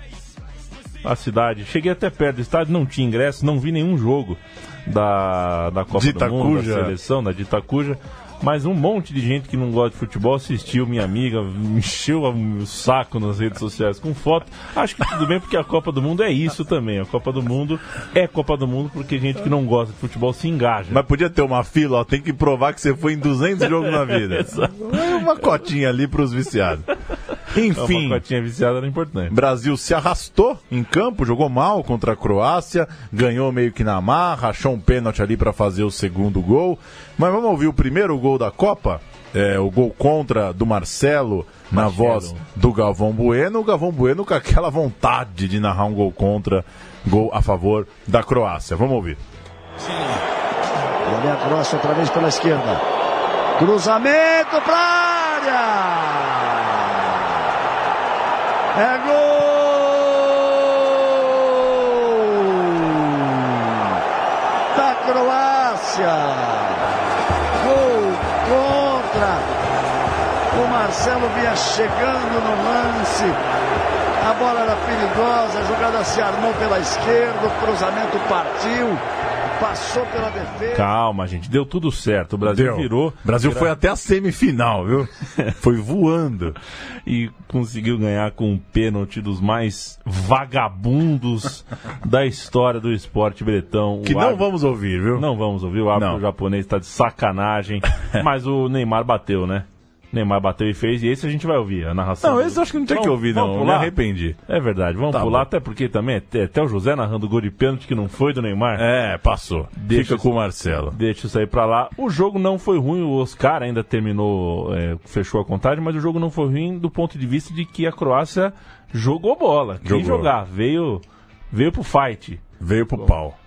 a cidade. Cheguei até perto do estádio, não tinha ingresso, não vi nenhum jogo da, da Copa do Mundo, da seleção, da de Itacuja. Mas um monte de gente que não gosta de futebol assistiu, minha amiga, me encheu o saco nas redes sociais com foto. Acho que tudo bem, porque a Copa do Mundo é isso também. A Copa do Mundo é Copa do Mundo porque gente que não gosta de futebol se engaja. Mas podia ter uma fila, ó, tem que provar que você foi em 200 jogos na vida. Uma cotinha ali pros viciados. Enfim, Uma cotinha viciada era importante. Brasil se arrastou em campo, jogou mal contra a Croácia, ganhou meio que na marra, achou um pênalti ali para fazer o segundo gol. Mas vamos ouvir o primeiro gol da Copa? É, o gol contra do Marcelo na Marcelo. voz do Galvão Bueno. O Galvão Bueno com aquela vontade de narrar um gol contra, gol a favor da Croácia. Vamos ouvir. E ali a Croácia outra vez pela esquerda. Cruzamento para área. É gol da Croácia. Gol contra. O Marcelo vinha chegando no lance. A bola era perigosa, a jogada se armou pela esquerda, o cruzamento partiu, passou pela defesa. Calma, gente, deu tudo certo. O Brasil Deu. virou. O Brasil foi até a semifinal, viu? Foi voando. E conseguiu ganhar com um pênalti dos mais vagabundos da história do esporte bretão. Que O não árbitro- vamos ouvir, viu? Não vamos ouvir, o árbitro Não. japonês está de sacanagem. mas o Neymar bateu, né? Neymar bateu e fez, e esse a gente vai ouvir, a narração. Não, esse eu acho que não tinha Vamos- que ouvir, vamos não. Eu me arrependi. É verdade, vamos Tá pular, bom. até porque também até, o José narrando o gol de pênalti que não foi do Neymar. É, passou. Deixa Fica com o Marcelo. Deixa isso aí pra lá. O jogo não foi ruim, o Oscar ainda terminou, é, fechou a contagem, mas o jogo não foi ruim do ponto de vista de que a Croácia jogou bola. Quis jogar, veio, veio pro fight. Veio pro pau.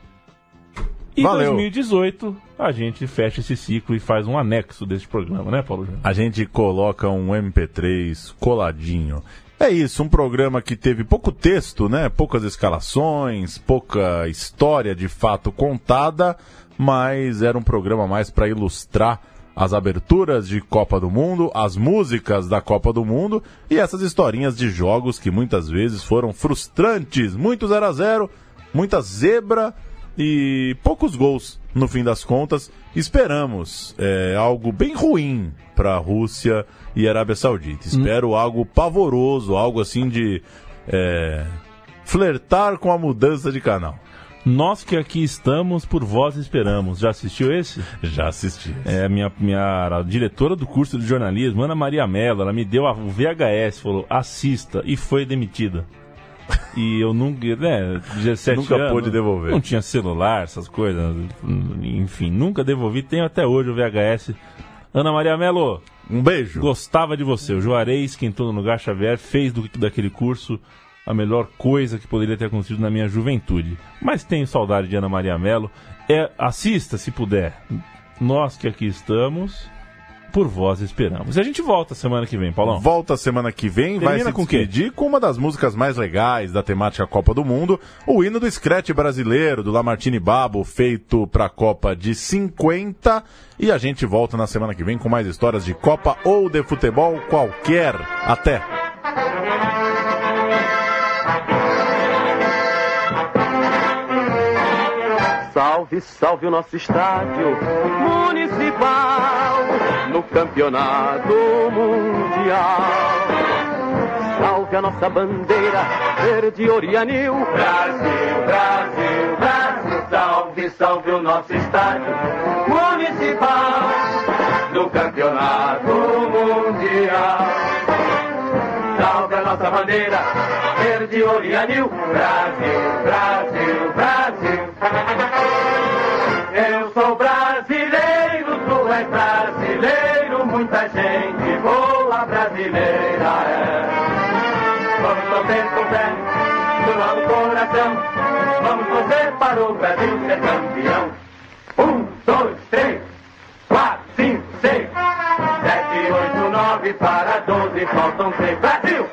E Valeu. 2018 a gente fecha esse ciclo e faz um anexo desse programa, né, Paulo Júnior? A gente coloca um MP3 coladinho. É isso, um programa que teve pouco texto, né? Poucas escalações, pouca história de fato contada, mas era um programa mais para ilustrar as aberturas de Copa do Mundo, as músicas da Copa do Mundo e essas historinhas de jogos que muitas vezes foram frustrantes, muito 0 a 0, muita zebra e poucos gols no fim das contas. Esperamos é, algo bem ruim para a Rússia e Arábia Saudita. Espero algo pavoroso, algo assim de é, flertar com a mudança de canal. Nós que aqui estamos, por vós esperamos. Já assistiu esse? Já assisti. É, minha, minha a diretora do curso de jornalismo, Ana Maria Mello, ela me deu a- o VHS, falou, assista, e foi demitida. E eu nunca, né, 17 Nunca anos, pôde devolver. Não tinha celular, essas coisas, enfim, nunca devolvi. Tenho até hoje o VHS. Ana Maria Mello, um beijo. Gostava de você. O Juarez, que entrou no lugar Xavier, fez do, daquele curso a melhor coisa que poderia ter acontecido na minha juventude. Mas tenho saudade de Ana Maria Mello. É, assista se puder. Nós que aqui estamos, por vós esperamos. E a gente volta semana que vem, Paulão. Volta semana que vem, vai Termina se com despedir com uma das músicas mais legais da temática Copa do Mundo, o hino do Scratch brasileiro, do Lamartine Babo, feito para a Copa de 50. E a gente volta na semana que vem com mais histórias de Copa ou de futebol qualquer. Até! Salve, salve o nosso estádio municipal no campeonato mundial. Salve a nossa bandeira verde orianil. Brasil, Brasil, Brasil. Salve, salve o nosso estádio municipal no campeonato mundial. Salve a nossa bandeira verde orianil. Brasil, Brasil, Brasil. Eu sou brasileiro, tu és brasileiro, muita gente boa brasileira é. Vamos torcer com fé, do nosso coração, vamos torcer para o Brasil ser campeão. Um, dois, três, quatro, cinco, seis, sete, oito, nove, para doze, faltam três. Brasil!